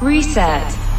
Reset.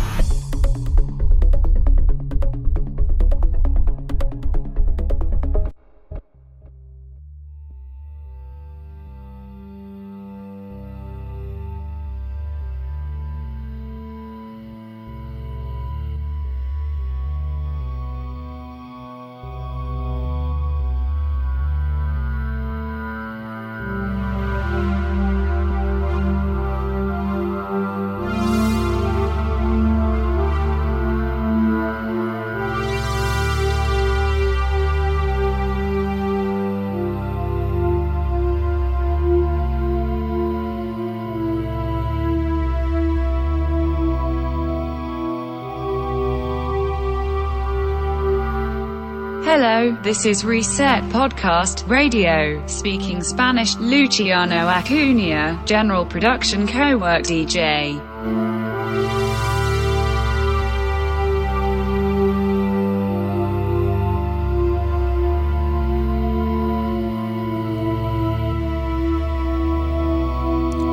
This is Reset Podcast Radio, speaking Spanish, Luciano Acuna, General Production Co-work DJ.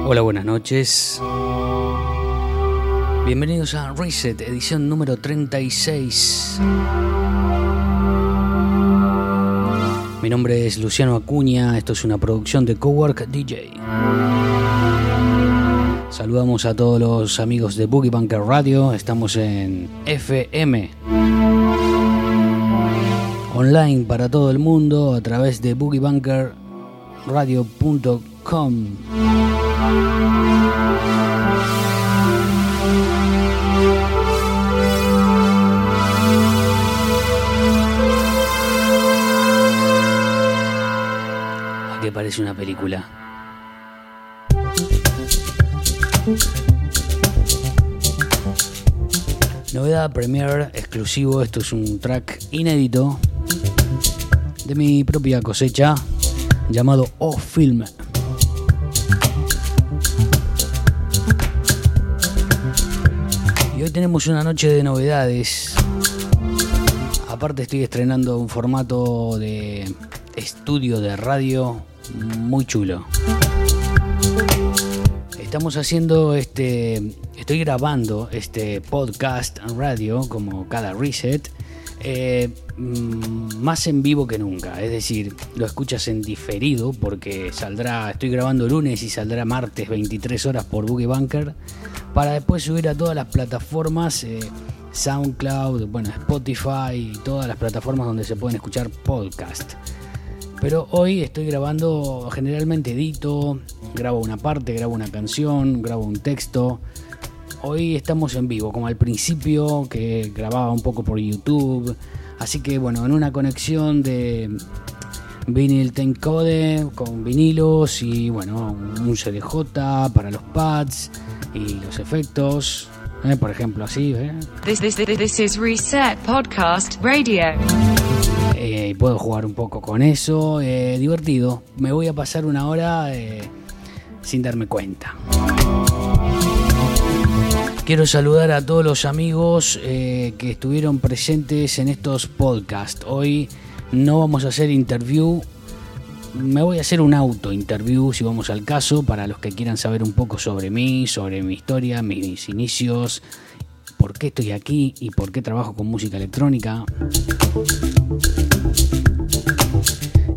Hola, buenas noches. Bienvenidos a Reset, edición número 36. Mi nombre es Luciano Acuña, esto es una producción de Cowork DJ. Saludamos a todos los amigos de Boogie Bunker Radio, estamos en FM. Online para todo el mundo a través de boogiebunkerradio.com. parece una película? Novedad Premiere exclusivo, esto es un track inédito de mi propia cosecha llamado O Film. Y hoy tenemos una noche de novedades. Aparte estoy estrenando un formato de estudio de radio muy chulo. Estamos haciendo este, estoy grabando este podcast en radio como cada reset. eh, mm, más en vivo que nunca, es decir, lo escuchas en diferido porque saldrá, estoy grabando lunes y saldrá martes 23 horas por Boogie Bunker para después subir a todas las plataformas eh, SoundCloud, bueno, Spotify y todas las plataformas donde se pueden escuchar podcast. Pero hoy estoy grabando, generalmente edito, grabo una parte, grabo una canción, grabo un texto. Hoy estamos en vivo, como al principio que grababa un poco por YouTube. Así que bueno, en una conexión de vinil Code con vinilos y bueno, un CDJ para los pads y los efectos. eh, por ejemplo, así, ¿eh? This, this, this is Reset Podcast Radio. Eh, puedo jugar un poco con eso. eh, divertido. Me voy a pasar una hora eh, sin darme cuenta. Quiero saludar a todos los amigos eh, que estuvieron presentes en estos podcasts. Hoy no vamos a hacer interview. Me voy a hacer un auto interview si vamos al caso para los que quieran saber un poco sobre mí, sobre mi historia, mis inicios, por qué estoy aquí y por qué trabajo con música electrónica.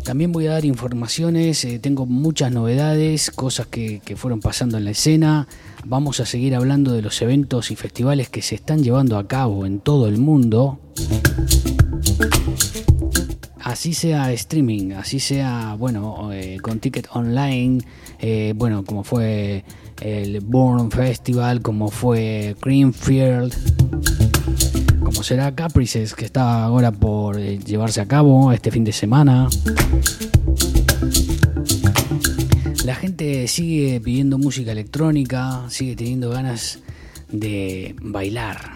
También voy a dar informaciones, eh, tengo muchas novedades, cosas que, que fueron pasando en la escena. Vamos a seguir hablando de los eventos y festivales que se están llevando a cabo en todo el mundo. Así sea streaming, así sea, bueno, eh, con ticket online, eh, bueno, como fue el Born Festival, como fue Greenfield, como será Caprices, que está ahora por eh, llevarse a cabo este fin de semana. La gente sigue pidiendo música electrónica, sigue teniendo ganas de bailar.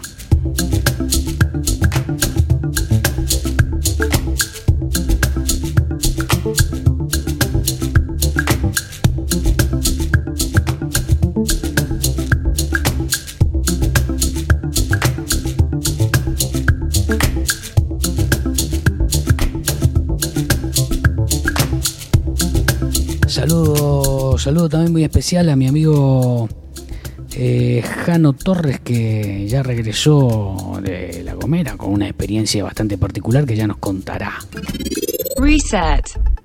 Saludo, también muy especial a mi amigo Eh, Jano Torres que ya regresó de La Gomera con una experiencia bastante particular que ya nos contará. Reset.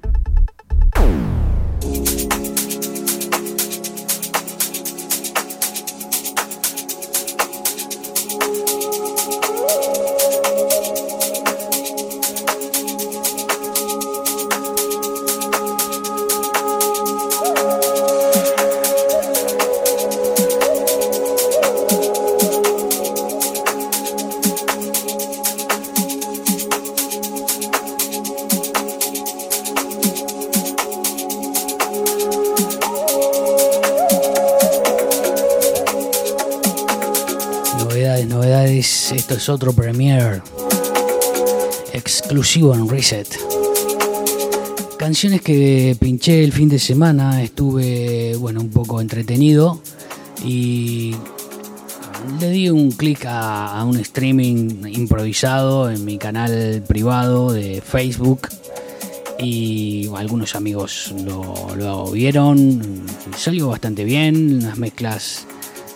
Esto es otro premiere exclusivo en Reset. Canciones que pinché el fin de semana. Estuve, bueno, un poco entretenido y le di un clic a, un streaming improvisado en mi canal privado de Facebook y algunos amigos lo, lo vieron. Salió bastante bien, unas mezclas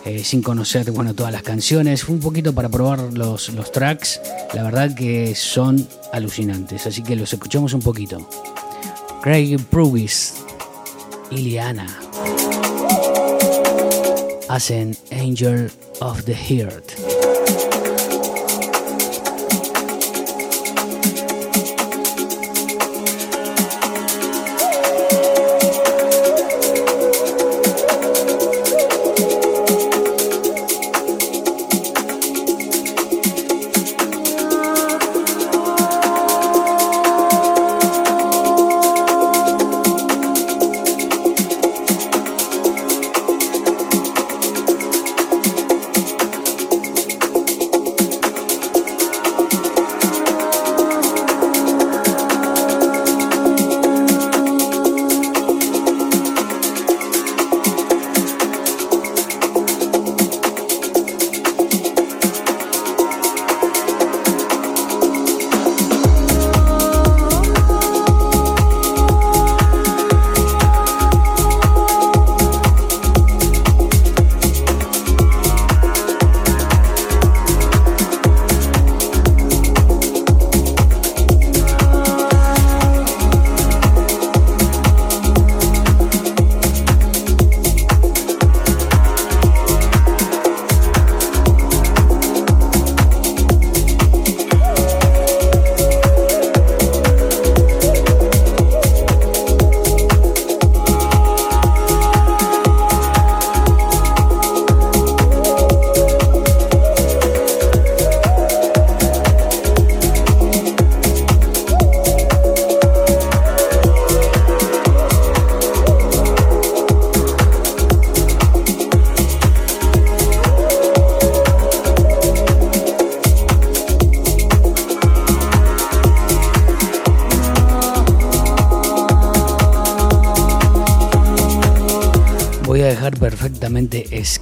eh, sin conocer bueno, todas las canciones. Fue un poquito para probar los, los tracks. La verdad que son alucinantes, así que los escuchamos un poquito. Craig Pruvis y Liana hacen Angel of the Heart.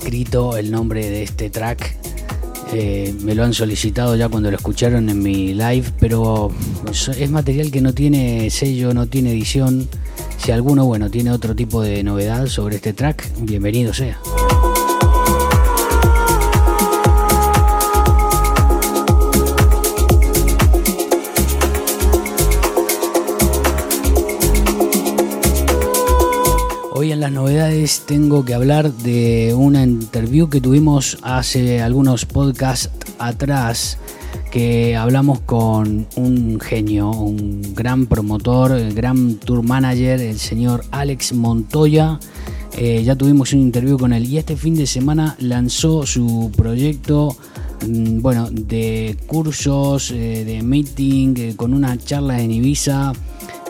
Escrito el nombre de este track. Eh, me lo han solicitado ya cuando lo escucharon en mi live, pero es material que no tiene sello, no tiene edición. Si alguno, bueno, tiene otro tipo de novedad sobre este track, bienvenido sea. Las novedades tengo que hablar de una interview que tuvimos hace algunos podcasts atrás que hablamos con un genio, un gran promotor, el gran tour manager, el señor Alex Montoya. Eh, ya tuvimos un interview con él y este fin de semana lanzó su proyecto mm, bueno, de cursos, eh, de meeting, eh, con una charla en Ibiza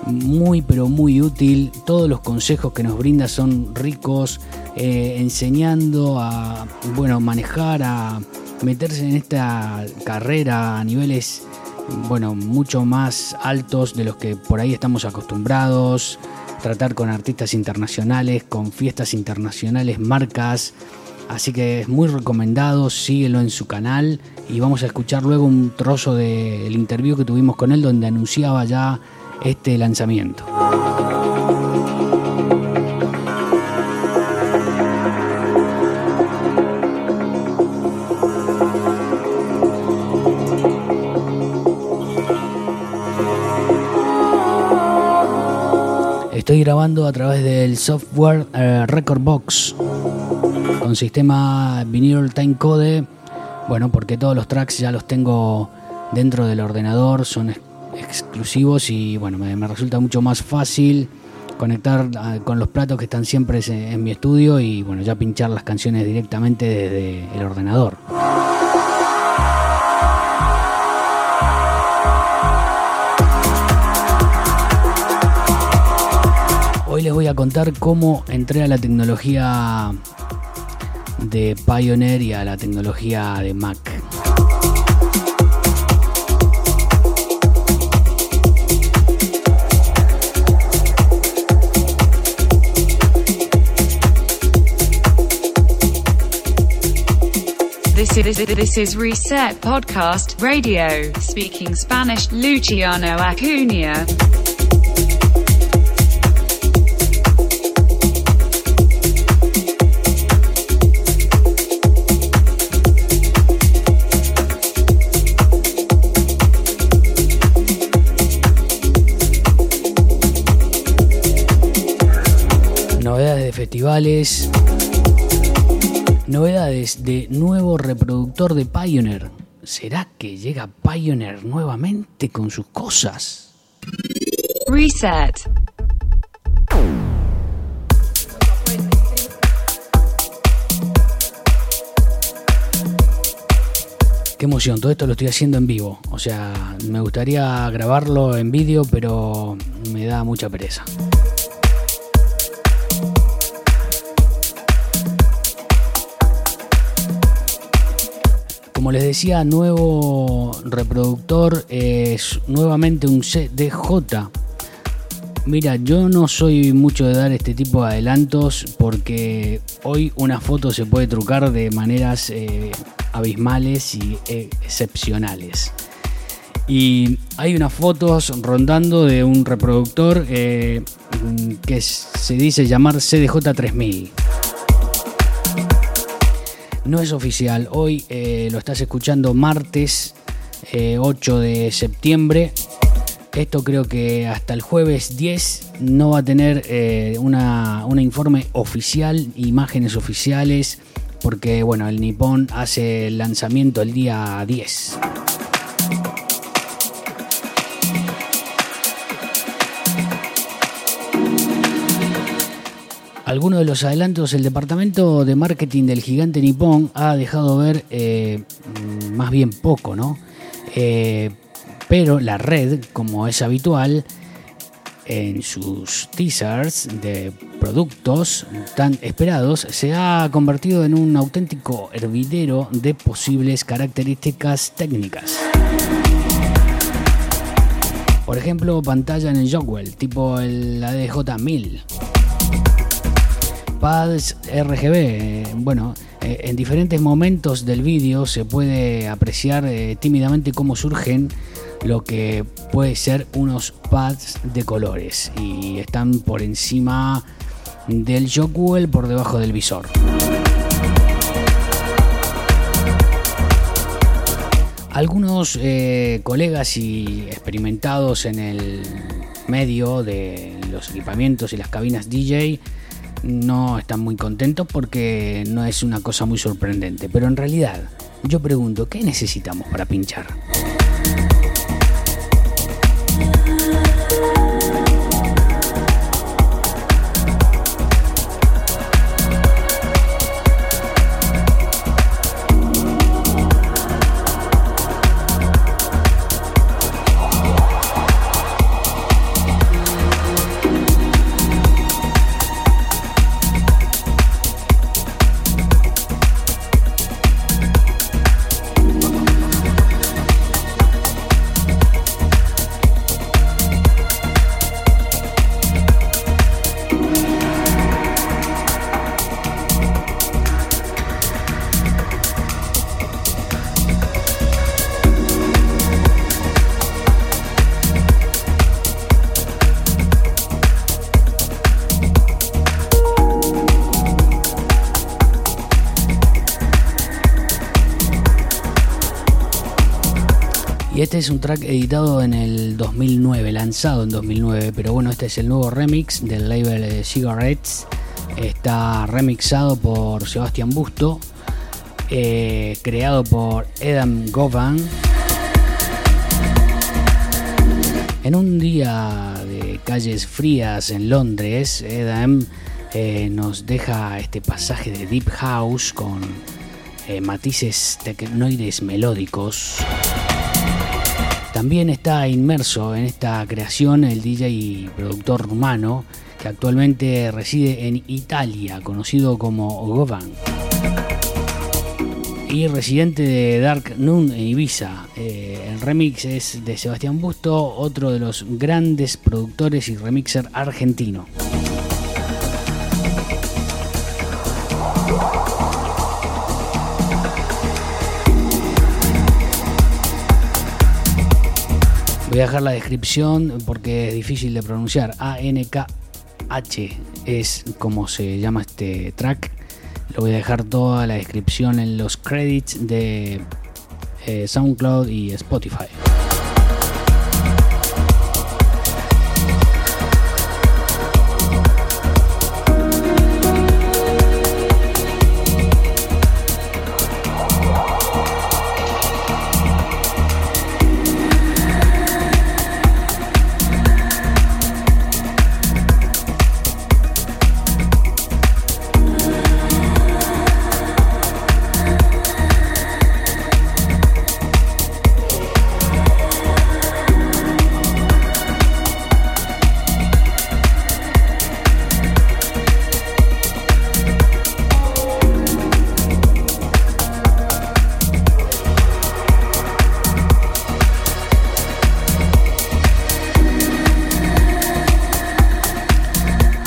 muy pero muy útil. Todos los consejos que nos brinda son ricos, eh, enseñando a bueno manejar, a meterse en esta carrera a niveles bueno mucho más altos de los que por ahí estamos acostumbrados. Tratar con artistas internacionales, con fiestas internacionales, marcas. Así que es muy recomendado, síguelo en su canal y vamos a escuchar luego un trozo del interview que tuvimos con él donde anunciaba ya este lanzamiento. Estoy grabando a través del software eh, Recordbox con sistema vinyl timecode. Bueno, porque todos los tracks ya los tengo dentro del ordenador, son exclusivos y bueno, me, resulta mucho más fácil conectar ah, con los platos que están siempre en mi estudio y bueno, ya pinchar las canciones directamente desde el ordenador. Hoy les voy a contar cómo entré a la tecnología de Pioneer y a la tecnología de Mac. This is, this is Reset Podcast Radio, speaking Spanish, Luciano Acuna. Novedades de festivales, Novedades de nuevo reproductor de Pioneer. ¿Será que llega Pioneer nuevamente con sus cosas? Reset. Qué emoción, todo esto lo estoy haciendo en vivo. O sea, me gustaría grabarlo en vídeo, pero me da mucha pereza. Como les decía, nuevo reproductor es nuevamente un CDJ. Mira, yo no soy mucho de dar este tipo de adelantos porque hoy una foto se puede trucar de maneras eh, abismales y excepcionales. Y hay unas fotos rondando de un reproductor eh, que se dice llamar CDJ 3000 no es oficial. Hoy eh, lo estás escuchando martes 8 eh, de septiembre. Esto creo que hasta el jueves 10 no va a tener eh, una, un informe oficial, imágenes oficiales, porque bueno, el Nippon hace el lanzamiento el día 10. Algunos de los adelantos, el departamento de marketing del gigante Nippon ha dejado ver eh, más bien poco, ¿no? Eh, pero la red, como es habitual, en sus teasers de productos tan esperados, se ha convertido en un auténtico hervidero de posibles características técnicas. Por ejemplo, pantalla en el Jogwell, tipo el ADJ1000 pads RGB. Bueno, eh, en diferentes momentos del vídeo se puede apreciar eh, tímidamente cómo surgen lo que puede ser unos pads de colores y están por encima del Jockwell por debajo del visor. Algunos eh, colegas y experimentados en el medio de los equipamientos y las cabinas DJ no están muy contentos porque no es una cosa muy sorprendente. Pero en realidad, yo pregunto, ¿qué necesitamos para pinchar? Es un track editado en el 2009, lanzado en 2009, pero bueno, este es el nuevo remix del label Cigarettes. Está remixado por Sebastián Busto, eh, creado por Adam Govan. En un día de calles frías en Londres, Adam eh, nos deja este pasaje de Deep House con eh, matices tecnoides melódicos. También está inmerso en esta creación el DJ y productor rumano que actualmente reside en Italia, conocido como Govan. Y residente de Dark Noon en Ibiza. Eh, el remix es de Sebastián Busto, otro de los grandes productores y remixer argentino. Voy a dejar la descripción porque es difícil de pronunciar. A-N-K-H es como se llama este track. Lo voy a dejar toda la descripción en los credits de eh, SoundCloud y Spotify.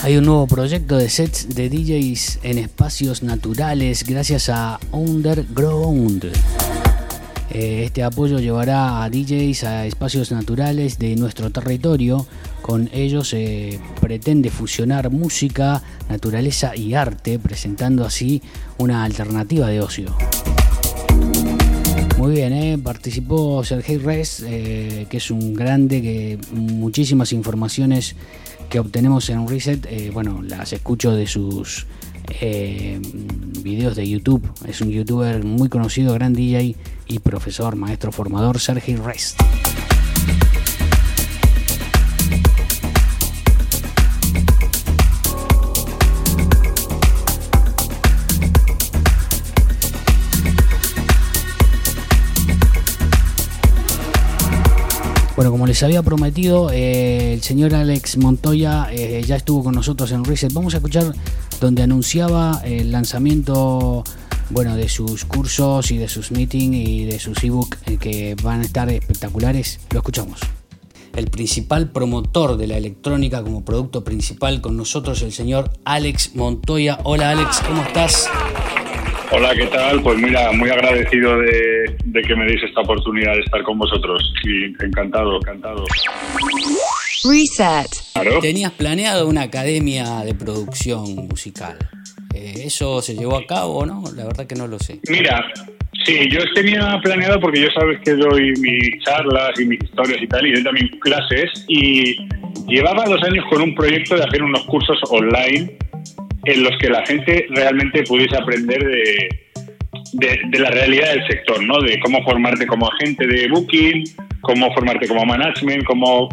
Hay un nuevo proyecto de sets de DJs en espacios naturales gracias a Underground. Eh, este apoyo llevará a DJs a espacios naturales de nuestro territorio. Con ellos se pretende fusionar música, naturaleza y arte, presentando así una alternativa de ocio. Muy bien, ¿eh? participó Sergei Res, eh, que es un grande, que muchísimas informaciones que obtenemos en Reset, eh, bueno, las escucho de sus eh, videos de YouTube. Es un youtuber muy conocido, gran DJ y profesor, maestro formador, Sergei Rest. Bueno, como les había prometido, eh, el señor Alex Montoya eh, ya estuvo con nosotros en Reset. Vamos a escuchar donde anunciaba el lanzamiento bueno, de sus cursos y de sus meetings y de sus ebook eh, que van a estar espectaculares. Lo escuchamos. El principal promotor de la electrónica como producto principal con nosotros, el señor Alex Montoya. Hola Alex, ¿cómo estás? Hola, ¿qué tal? Pues mira, muy agradecido de, que me deis esta oportunidad de estar con vosotros. Y encantado, encantado. Reset. Tenías planeado una academia de producción musical. Eh, ¿Eso se llevó a cabo o no? La verdad que no lo sé. Mira, sí, yo tenía planeado porque yo sabes que doy mis charlas y mis historias y tal, y doy también clases, y llevaba dos años con un proyecto de hacer unos cursos online en los que la gente realmente pudiese aprender de, de, la realidad del sector, ¿no? De cómo formarte como agente de booking, cómo formarte como management, cómo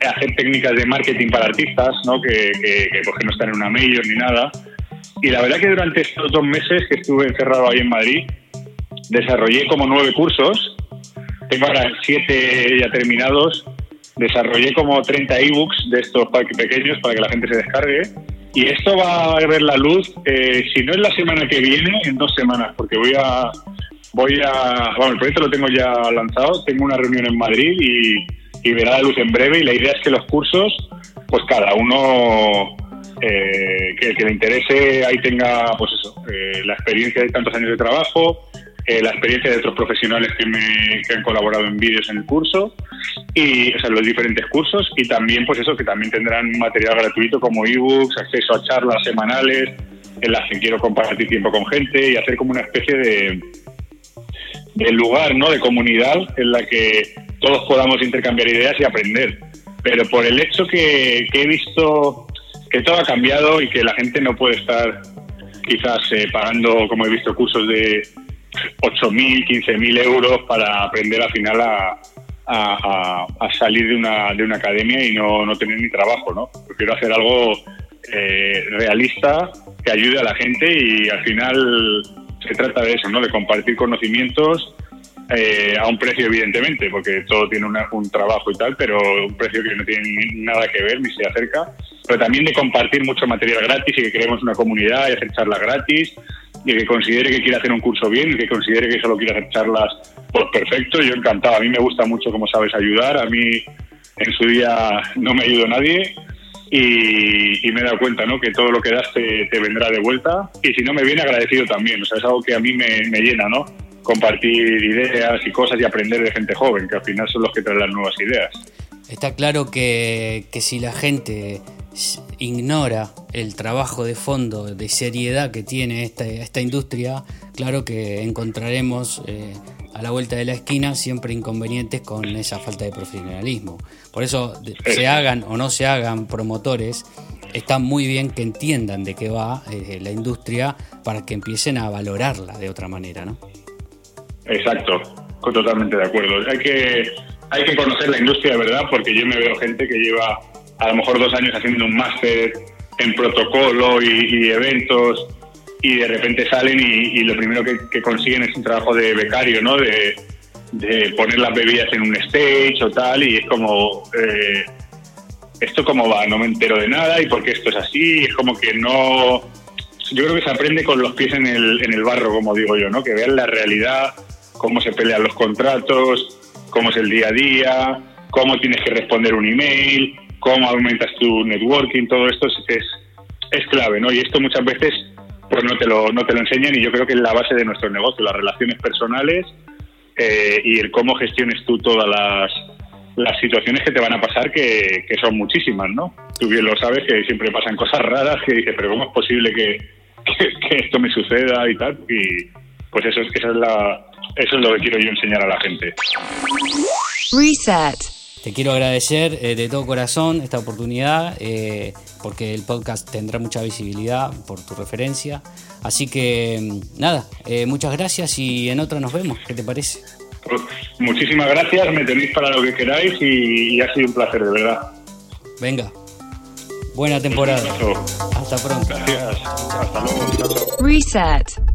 hacer técnicas de marketing para artistas, ¿no? Que, que, que, pues, no están en una mayor ni nada. Y la verdad que durante estos dos meses que estuve encerrado ahí en Madrid, desarrollé como nueve cursos. Tengo ahora siete ya terminados. Desarrollé como 30 ebooks de estos pequeños para que la gente se descargue y esto va a ver la luz, eh, si no es la semana que viene, en dos semanas, porque voy a, voy a, bueno, el proyecto lo tengo ya lanzado, tengo una reunión en Madrid y, verá la luz en breve y la idea es que los cursos, pues cada uno eh, que, que, le interese ahí tenga, pues eso, eh, la experiencia de tantos años de trabajo, eh, la experiencia de otros profesionales que, me, que han colaborado en vídeos en el curso y o sea, los diferentes cursos y también pues eso que también tendrán material gratuito como ebooks, acceso a charlas semanales en las que quiero compartir tiempo con gente y hacer como una especie de lugar, ¿no? De comunidad en la que todos podamos intercambiar ideas y aprender. Pero por el hecho que, he visto que todo ha cambiado y que la gente no puede estar quizás eh, pagando, como he visto, cursos de 8.000, 15.000 euros para aprender al final a, a, salir de una, de una academia y no, no tener ni trabajo, ¿no? Prefiero hacer algo eh, realista que ayude a la gente y al final se trata de eso, ¿no? De compartir conocimientos eh, a un precio, evidentemente, porque todo tiene un trabajo y tal, pero un precio que no tiene nada que ver ni se acerca. Pero también de compartir mucho material gratis y que creemos una comunidad y hacer charlas gratis y que considere que quiere hacer un curso bien y que considere que solo quiere hacer charlas, pues perfecto, yo encantado. A mí me gusta mucho cómo sabes ayudar. A mí en su día no me ayudó nadie y, me he dado cuenta ¿no? que todo lo que das te, vendrá de vuelta y si no me viene agradecido también. O sea, es algo que a mí me, llena, ¿no? Compartir ideas y cosas y aprender de gente joven, que al final son los que traen las nuevas ideas. Está claro que, que si la gente ignora el trabajo de fondo, de seriedad que tiene esta, esta industria, claro que encontraremos eh, a la vuelta de la esquina siempre inconvenientes con esa falta de profesionalismo. Por eso, se hagan o no se hagan promotores, está muy bien que entiendan de qué va eh, la industria para que empiecen a valorarla de otra manera, ¿no? Exacto, totalmente de acuerdo. Hay que, hay que conocer la industria de verdad porque yo me veo gente que lleva a lo mejor dos años haciendo un máster en protocolo y, eventos y de repente salen y, lo primero que, consiguen es un trabajo de becario, ¿no? De, poner las bebidas en un stage o tal y es como, eh, ¿esto cómo va? No me entero de nada y por qué esto es así, es como que no... Yo creo que se aprende con los pies en el, en el barro, como digo yo, ¿no? Que vean la realidad, cómo se pelean los contratos, cómo es el día a día, cómo tienes que responder un email, cómo aumentas tu networking, todo esto es, es, clave, ¿no? Y esto muchas veces pues no te, lo, no te lo enseñan y yo creo que es la base de nuestro negocio, las relaciones personales eh, y cómo gestiones tú todas las, las situaciones que te van a pasar, que, que, son muchísimas, ¿no? Tú bien lo sabes que siempre pasan cosas raras que dices, pero ¿cómo es posible que, que, esto me suceda y tal? Y pues eso, esa es la, eso es lo que quiero yo enseñar a la gente. Reset. Te quiero agradecer eh, de todo corazón esta oportunidad, eh, porque el podcast tendrá mucha visibilidad por tu referencia. Así que mm, nada, eh, muchas gracias y en otra nos vemos. ¿Qué te parece? Pues, muchísimas gracias, me tenéis para lo que queráis y, ha sido un placer, de verdad. Venga, buena temporada. Hasta pronto. Gracias, hasta luego. Reset.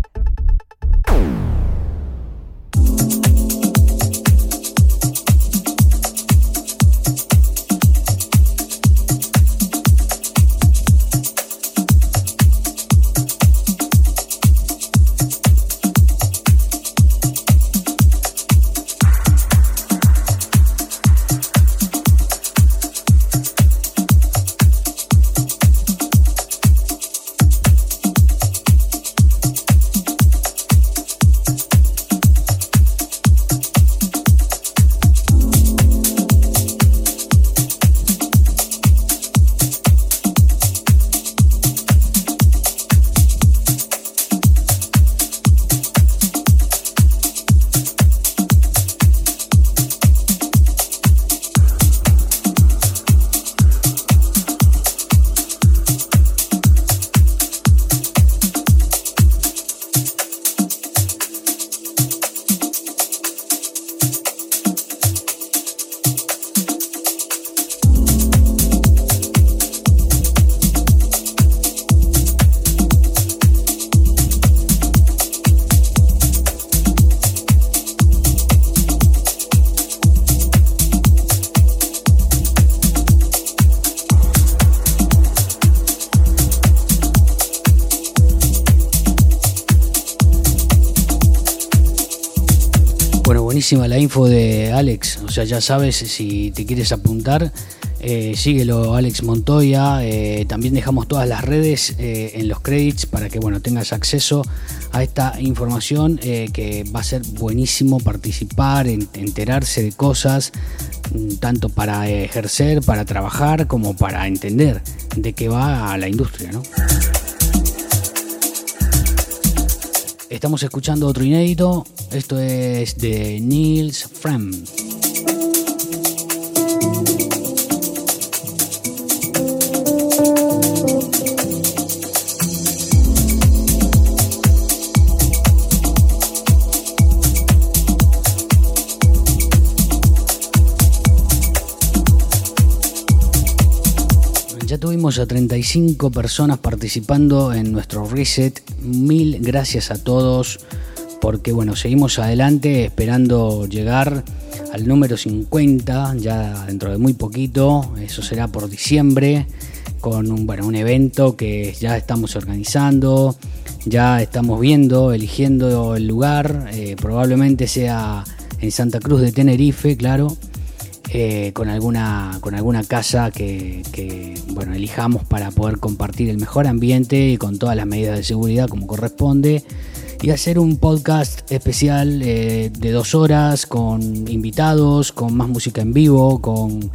La info de Alex, o sea, ya sabes si te quieres apuntar, eh, síguelo Alex Montoya, eh, también dejamos todas las redes eh, en los credits para que bueno, tengas acceso a esta información que va a ser buenísimo participar, enterarse de cosas, mm, tanto para ejercer, para trabajar, como para entender de qué va la industria. Estamos escuchando otro inédito. Esto es de Niels Frem. Tuvimos a 35 personas participando en nuestro reset. Mil gracias a todos porque bueno, seguimos adelante esperando llegar al número 50 ya dentro de muy poquito. Eso será por diciembre con un, bueno, un evento que ya estamos organizando, ya estamos viendo, eligiendo el lugar. Eh, probablemente sea en Santa Cruz de Tenerife, claro eh, con, alguna, con alguna casa que, bueno, elijamos para poder compartir el mejor ambiente y con todas las medidas de seguridad como corresponde. Y hacer un podcast especial eh, de dos horas con invitados, con más música en vivo, con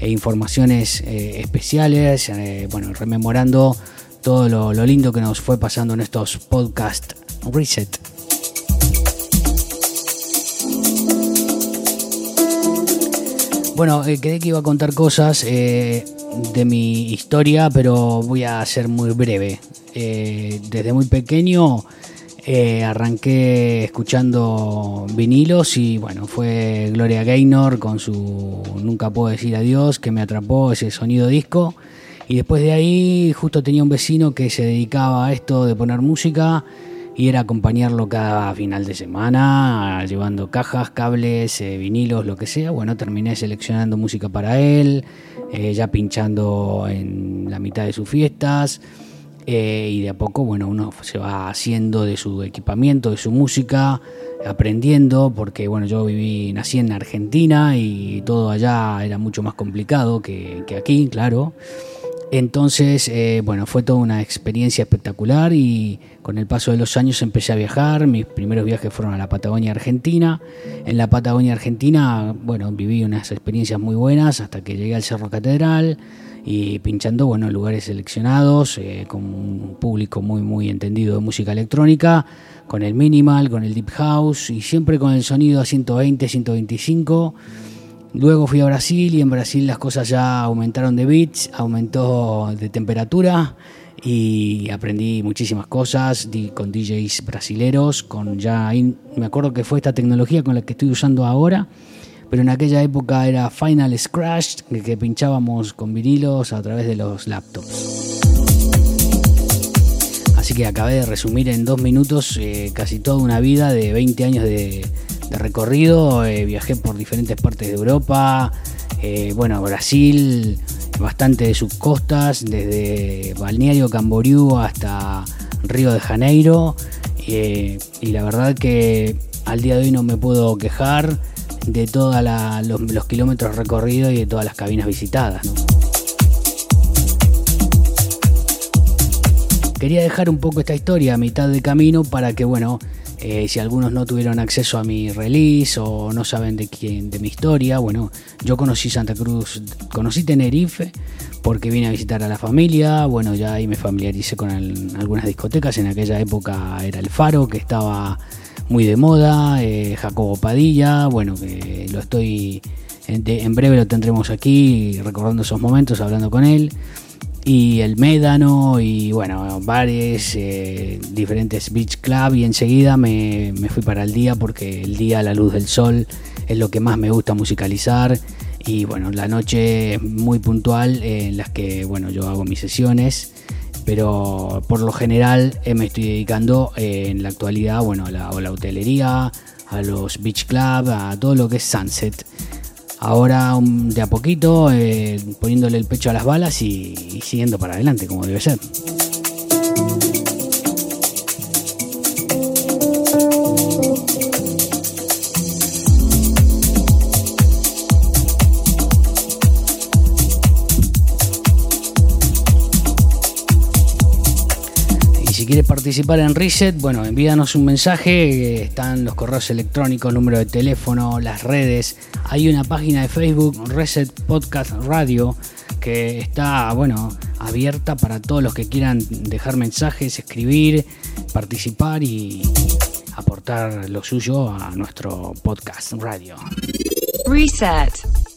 eh, informaciones especiales, bueno, rememorando todo lo, lo lindo que nos fue pasando en estos podcast reset. Bueno, eh, que iba a contar cosas eh, de mi historia, pero voy a ser muy breve. Eh, desde muy pequeño arranqué escuchando vinilos y bueno, fue Gloria Gaynor con su Nunca puedo decir adiós que me atrapó ese sonido disco. Y después de ahí justo tenía un vecino que se dedicaba a esto de poner música y era acompañarlo cada final de semana, llevando cajas, cables, eh, vinilos, lo que sea. Bueno, terminé seleccionando música para él, eh, ya pinchando en la mitad de sus fiestas. Eh, y de a poco, bueno, uno se va haciendo de su equipamiento, de su música, aprendiendo, porque bueno, yo viví, nací en Argentina y todo allá era mucho más complicado que, que aquí, claro. Entonces, eh, bueno, fue toda una experiencia espectacular y con el paso de los años empecé a viajar. Mis primeros viajes fueron a la Patagonia Argentina. En la Patagonia Argentina, bueno, viví unas experiencias muy buenas hasta que llegué al Cerro Catedral y pinchando, bueno, en lugares seleccionados, eh, con un público muy, muy entendido de música electrónica, con el minimal, con el deep house y siempre con el sonido a 120, 125 Luego fui a Brasil y en Brasil las cosas ya aumentaron de bits, aumentó de temperatura y aprendí muchísimas cosas con DJs brasileros, con ya me acuerdo que fue esta tecnología con la que estoy usando ahora, pero en aquella época era Final Scratch que, pinchábamos con vinilos a través de los laptops. Así que acabé de resumir en dos minutos eh, casi toda una vida de 20 años de, de recorrido. Eh, viajé por diferentes partes de Europa, eh, bueno, Brasil, bastante de sus costas, desde Balneario Camboriú hasta Río de Janeiro. Eh, y la verdad que al día de hoy no me puedo quejar de todos los, kilómetros recorridos y de todas las cabinas visitadas. Quería dejar un poco esta historia a mitad de camino para que, bueno, eh, si algunos no tuvieron acceso a mi release o no saben de quién, de mi historia, bueno, yo conocí Santa Cruz, conocí Tenerife porque vine a visitar a la familia, bueno, ya ahí me familiaricé con algunas discotecas, en aquella época era el Faro, que estaba muy de moda, eh, Jacobo Padilla, bueno, que lo estoy, en breve lo tendremos aquí recordando esos momentos, hablando con él y el Médano y bueno, bares, eh, diferentes beach club y enseguida me, fui para el día porque el día, la luz del sol es lo que más me gusta musicalizar. Y bueno, la noche muy puntual en las que bueno, yo hago mis sesiones pero por lo general eh, me estoy dedicando eh, en la actualidad bueno, a la, a la hotelería, a los beach club, a todo lo que es sunset ahora de a poquito eh, poniéndole el pecho a las balas y, y siguiendo para adelante como debe ser. Quieres participar en Reset, bueno, envíanos un mensaje, están los correos electrónicos, número de teléfono, las redes. Hay una página de Facebook, Reset Podcast Radio, que está, bueno, abierta para todos los que quieran dejar mensajes, escribir, participar y, aportar lo suyo a nuestro podcast radio. Reset.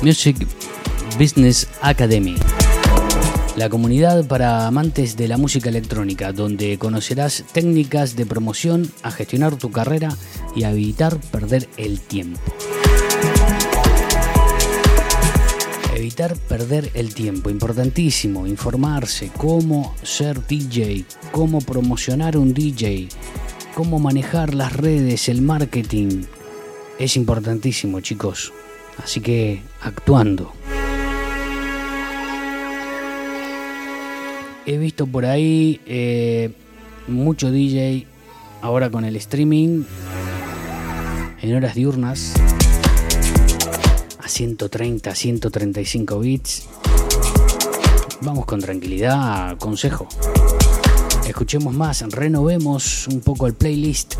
Music, Business Academy, la comunidad para amantes de la música electrónica, donde conocerás técnicas de promoción a gestionar tu carrera y a evitar perder el tiempo. Evitar perder el tiempo, importantísimo, informarse cómo ser DJ, cómo promocionar un DJ, cómo manejar las redes, el marketing, es importantísimo, chicos. Así que actuando. He visto por ahí eh, mucho DJ ahora con el streaming en horas diurnas a 130, 135 bits. Vamos con tranquilidad, consejo. Escuchemos más, renovemos un poco el playlist.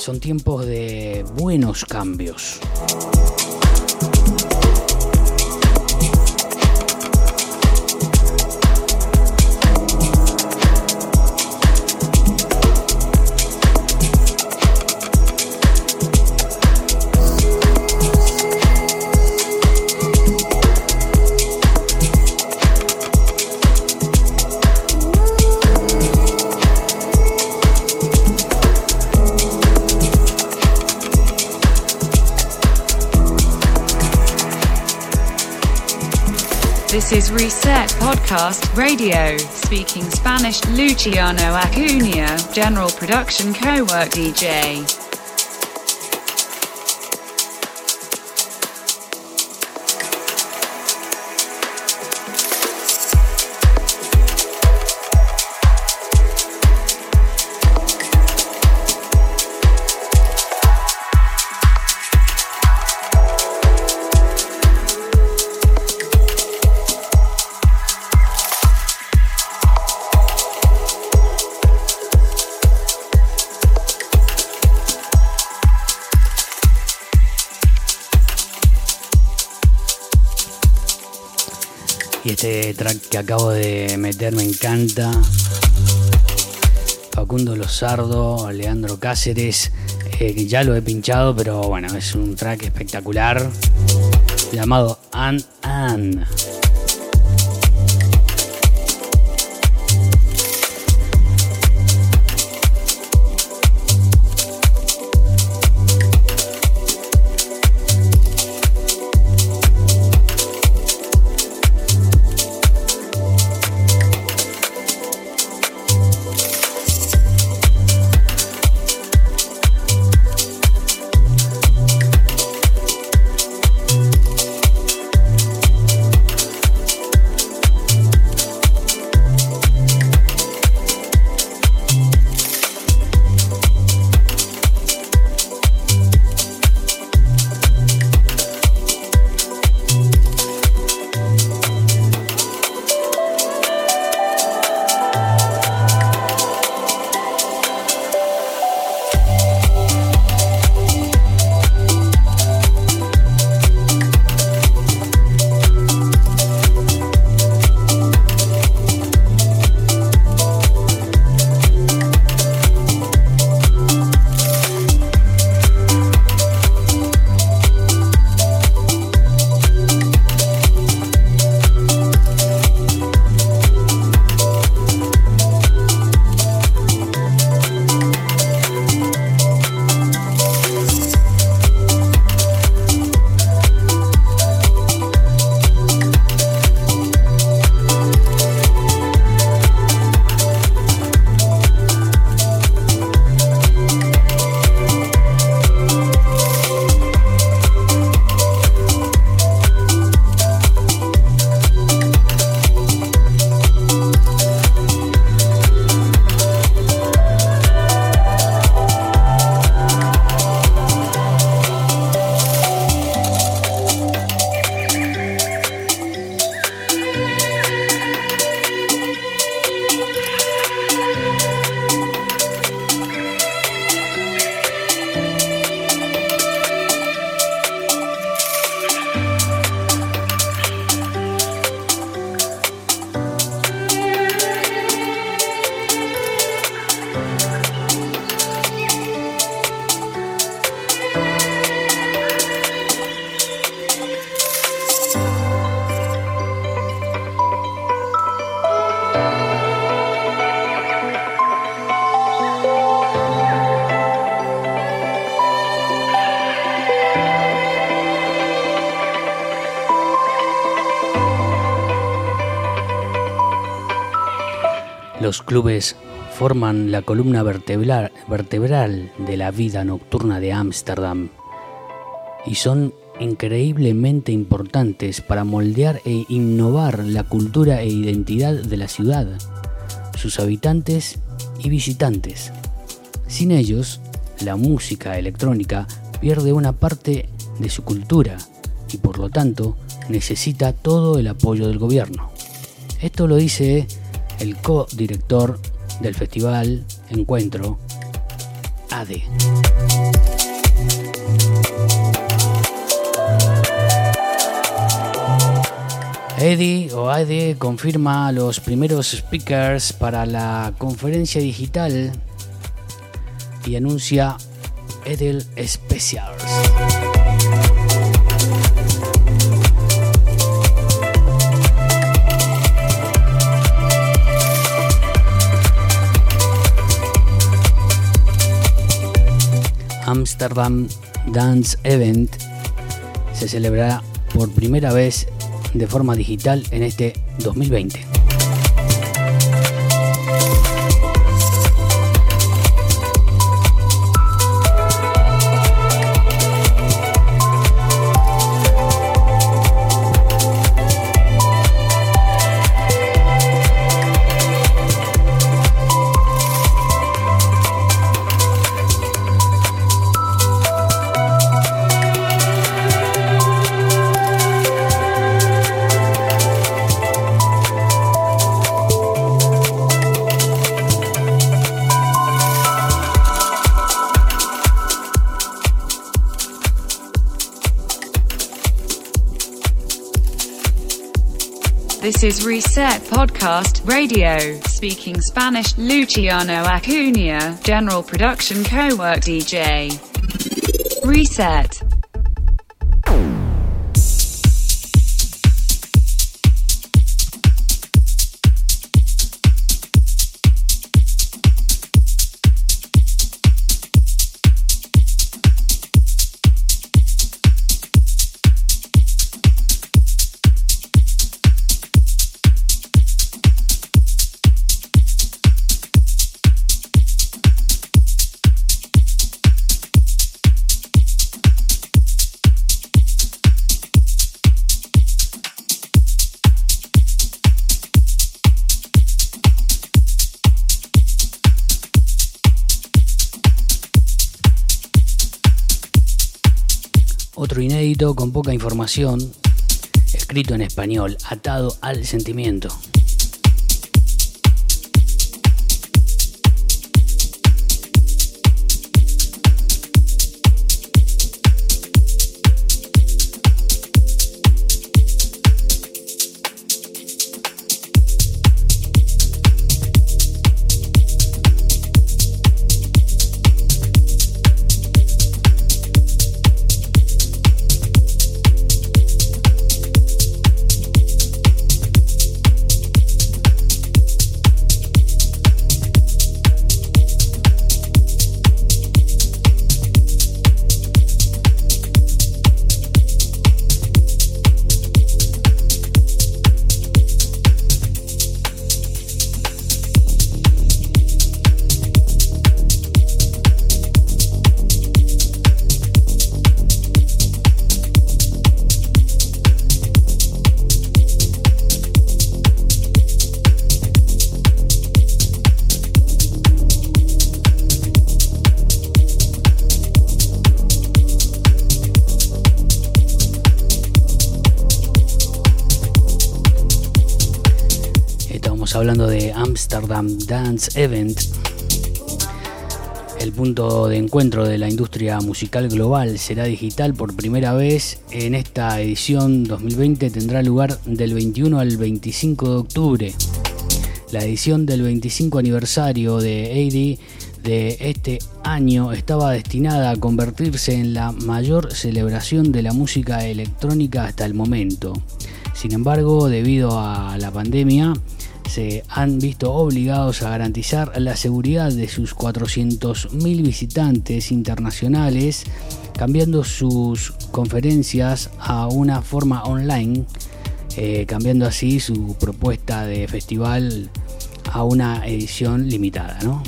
Son tiempos de buenos cambios. Is Reset Podcast Radio, speaking Spanish. Luciano Acuna, General Production Co-work DJ. Track que acabo de meter me encanta. Facundo Lozardo, Leandro Cáceres, eh, ya lo he pinchado, pero bueno, es un track espectacular llamado An An. Clubes forman la columna vertebral, vertebral de la vida nocturna de Ámsterdam y son increíblemente importantes para moldear e innovar la cultura e identidad de la ciudad, sus habitantes y visitantes. Sin ellos, la música electrónica pierde una parte de su cultura y por lo tanto necesita todo el apoyo del gobierno. Esto lo dice el co-director del festival Encuentro, ADE. Eddie o ADE confirma los primeros speakers para la conferencia digital y anuncia Edel Specials. Amsterdam Dance Event se celebrará por primera vez de forma digital en este 2020. This is Reset Podcast Radio, speaking Spanish. Luciano Acuna, General Production Co-work DJ. Reset. Con poca información, escrito en español, atado al sentimiento. Amsterdam Dance Event, el punto de encuentro de la industria musical global será digital por primera vez en esta edición 2020 tendrá lugar del 21 al 25 de octubre. La edición del 25 aniversario de AD de este año estaba destinada a convertirse en la mayor celebración de la música electrónica hasta el momento. Sin embargo, debido a la pandemia, se han visto obligados a garantizar la seguridad de sus 400.000 visitantes internacionales, cambiando sus conferencias a una forma online, eh, cambiando así su propuesta de festival a una edición limitada, ¿no?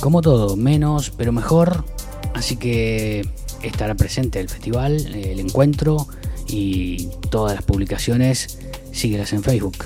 Como todo, menos pero mejor, así que estará presente el festival, el encuentro y todas las publicaciones, síguelas en Facebook.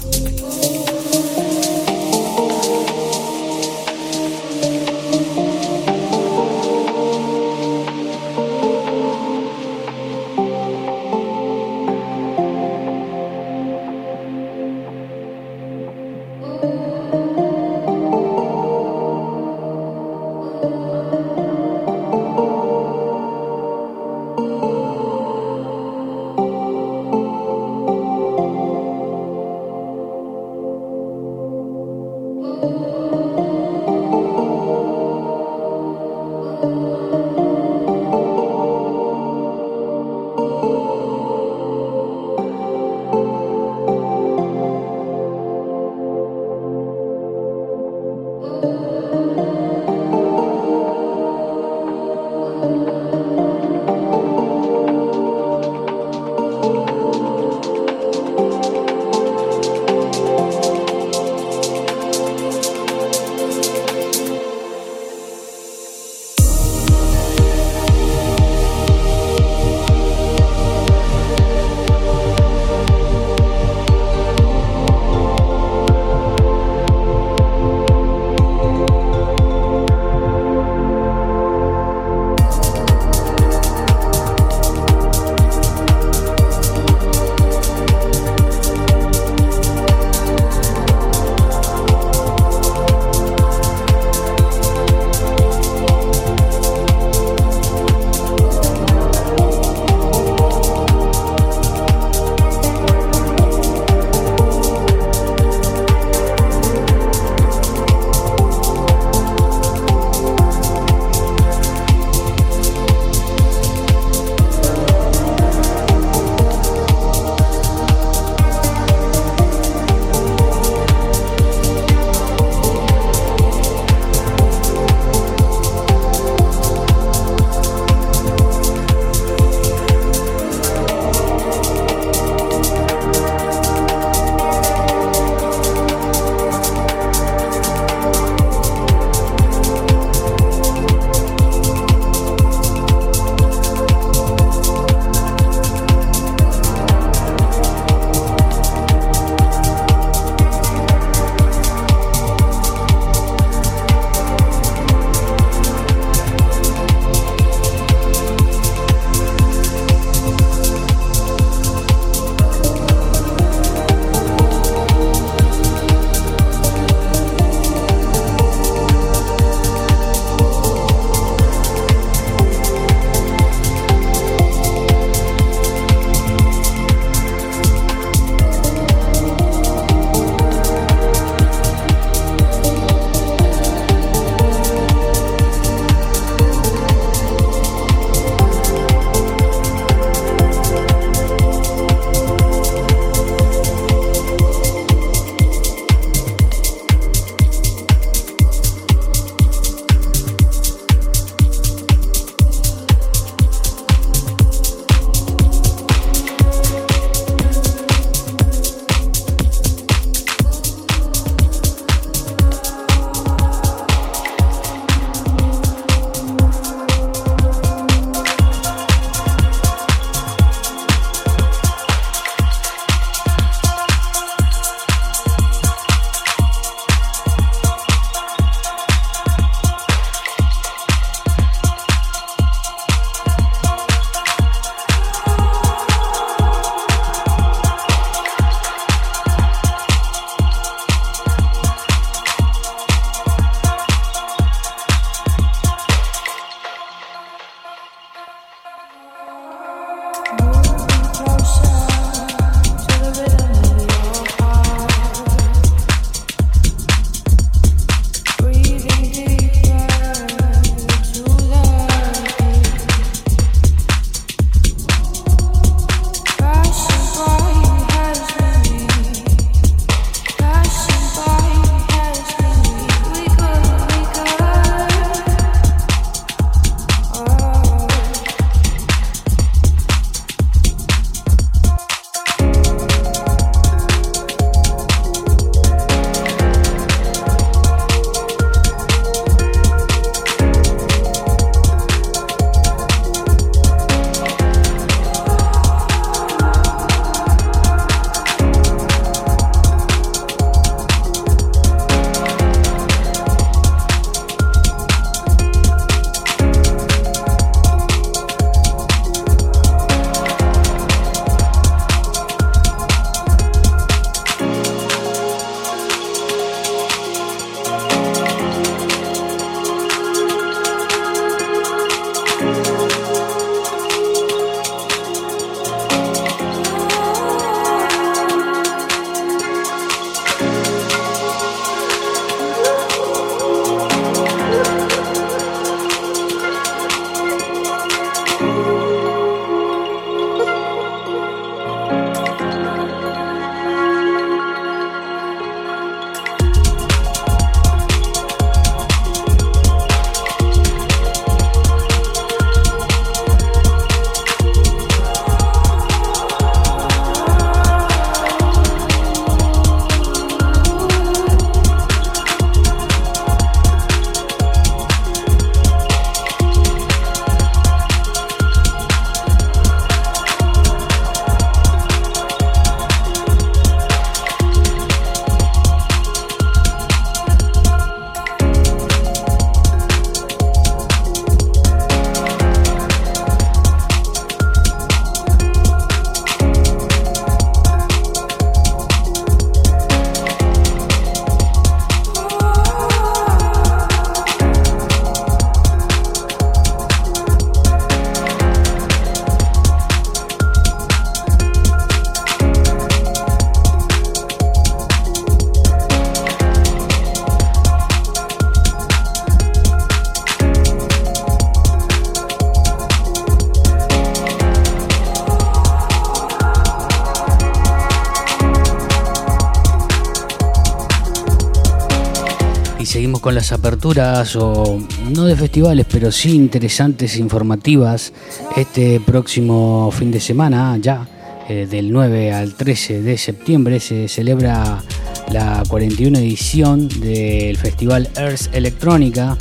Aperturas, o no de festivales, pero sí interesantes informativas. Este próximo fin de semana, ya eh, del 9 al 13 de septiembre, se celebra la 41 edición del Festival Earth Electrónica,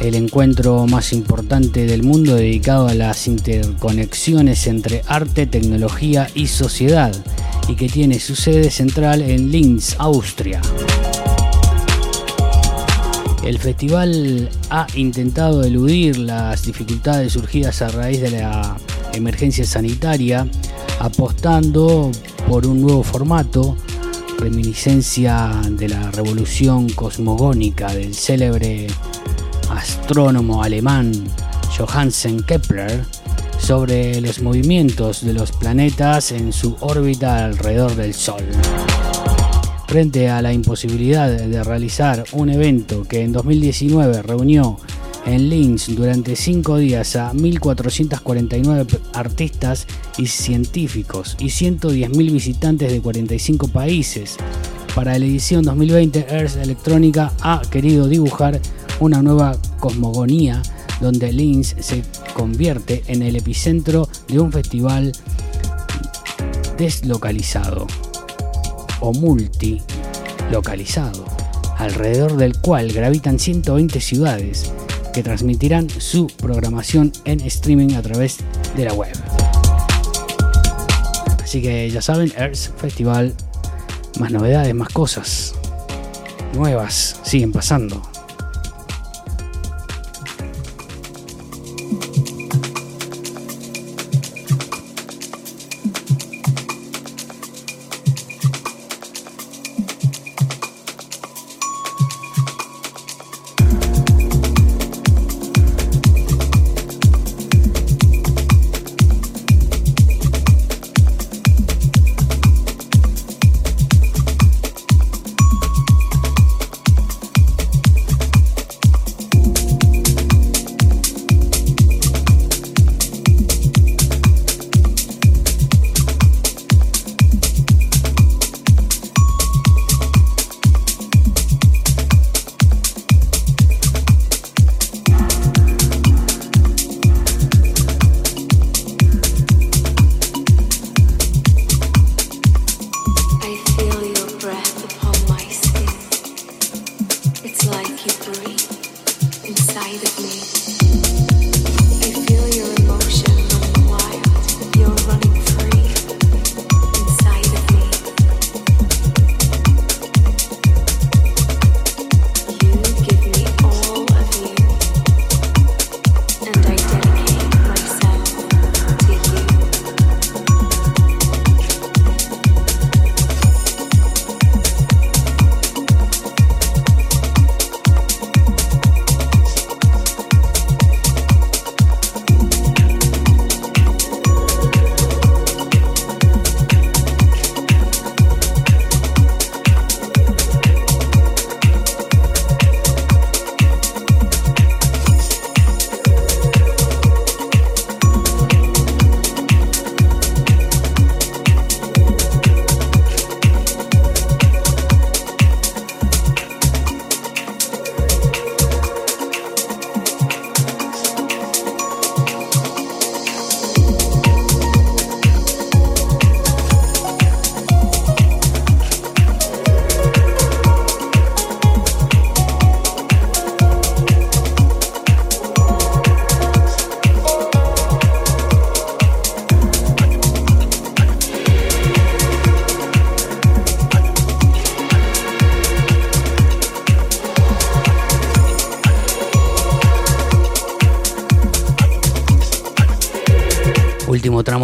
el encuentro más importante del mundo dedicado a las interconexiones entre arte, tecnología y sociedad, y que tiene su sede central en Linz, Austria. El festival ha intentado eludir las dificultades surgidas a raíz de la emergencia sanitaria, apostando por un nuevo formato, reminiscencia de la revolución cosmogónica del célebre astrónomo alemán Johansen Kepler sobre los movimientos de los planetas en su órbita alrededor del Sol frente a la imposibilidad de realizar un evento que en 2019 reunió en Linz durante cinco días a 1.449 artistas y científicos y 110.000 visitantes de 45 países. Para la edición 2020, Earth Electrónica ha querido dibujar una nueva cosmogonía donde Linz se convierte en el epicentro de un festival deslocalizado o multilocalizado, alrededor del cual gravitan 120 ciudades que transmitirán su programación en streaming a través de la web. Así que ya saben, Earth Festival, más novedades, más cosas nuevas siguen pasando.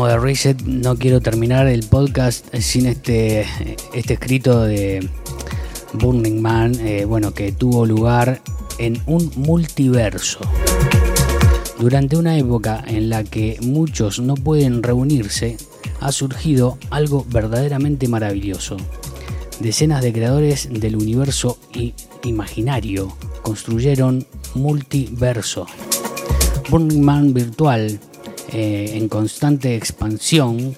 De Reset, no quiero terminar el podcast sin este, este escrito de Burning Man, eh, bueno, que tuvo lugar en un multiverso. Durante una época en la que muchos no pueden reunirse, ha surgido algo verdaderamente maravilloso. Decenas de creadores del universo imaginario construyeron multiverso. Burning Man virtual eh, en constante expansión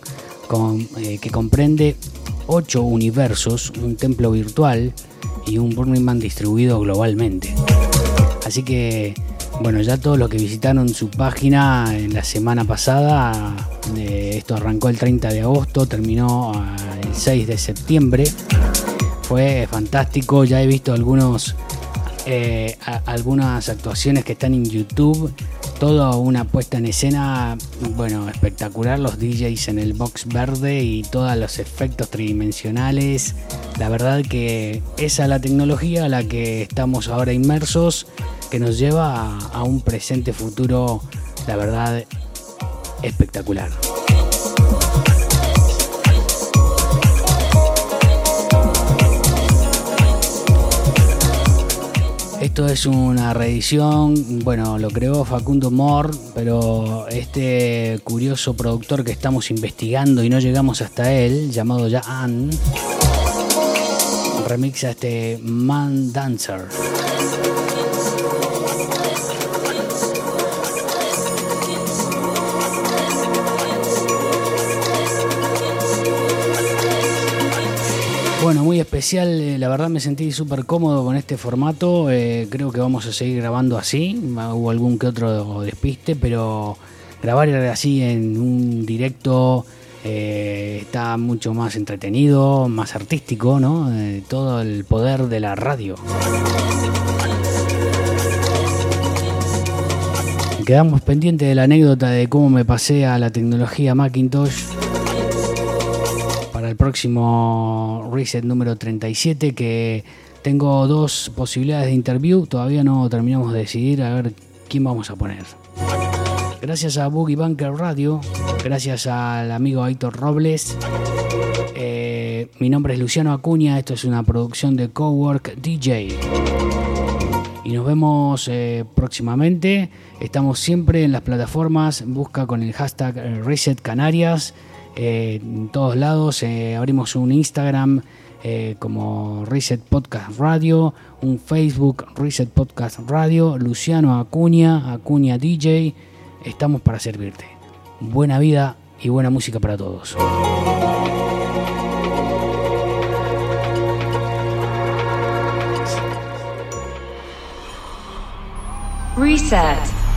eh, que comprende ocho universos, un templo virtual y un Burning Man distribuido globalmente. Así que, bueno, ya todos los que visitaron su página en la semana pasada, eh, esto arrancó el 30 de agosto, terminó eh, el 6 de septiembre. Fue fantástico, ya he visto algunos algunas actuaciones que están en YouTube, toda una puesta en escena, bueno, espectacular, los DJs en el box verde y todos los efectos tridimensionales. La verdad que esa es la tecnología a la que estamos ahora inmersos, que nos lleva a un presente futuro, la verdad, espectacular. Esto es una reedición, bueno, lo creó Facundo Mor, pero este curioso productor que estamos investigando y no llegamos hasta él, llamado Jan, remixa este Man Dancer. Bueno, muy especial, eh, la verdad me sentí súper cómodo con este formato, eh, creo que vamos a seguir grabando así, hubo algún que otro despiste, pero grabar así en un directo eh, está mucho más entretenido, más artístico, ¿no? todo el poder de la radio. Quedamos pendientes de la anécdota de cómo me pasé a la tecnología Macintosh próximo reset número 37 que tengo dos posibilidades de interview, todavía no terminamos de decidir a ver quién vamos a poner. Gracias a Boogie Bunker Radio, gracias al amigo Aitor Robles. Eh, mi nombre es Luciano Acuña, esto es una producción de Cowork DJ. Y nos vemos eh, próximamente. Estamos siempre en las plataformas. Busca con el hashtag eh, Reset Canarias en todos lados. Eh, abrimos un Instagram eh, como Reset Podcast Radio, un Facebook Reset Podcast Radio, Luciano Acuña, Acuña DJ. Estamos para servirte. Buena vida y buena música para todos. Reset.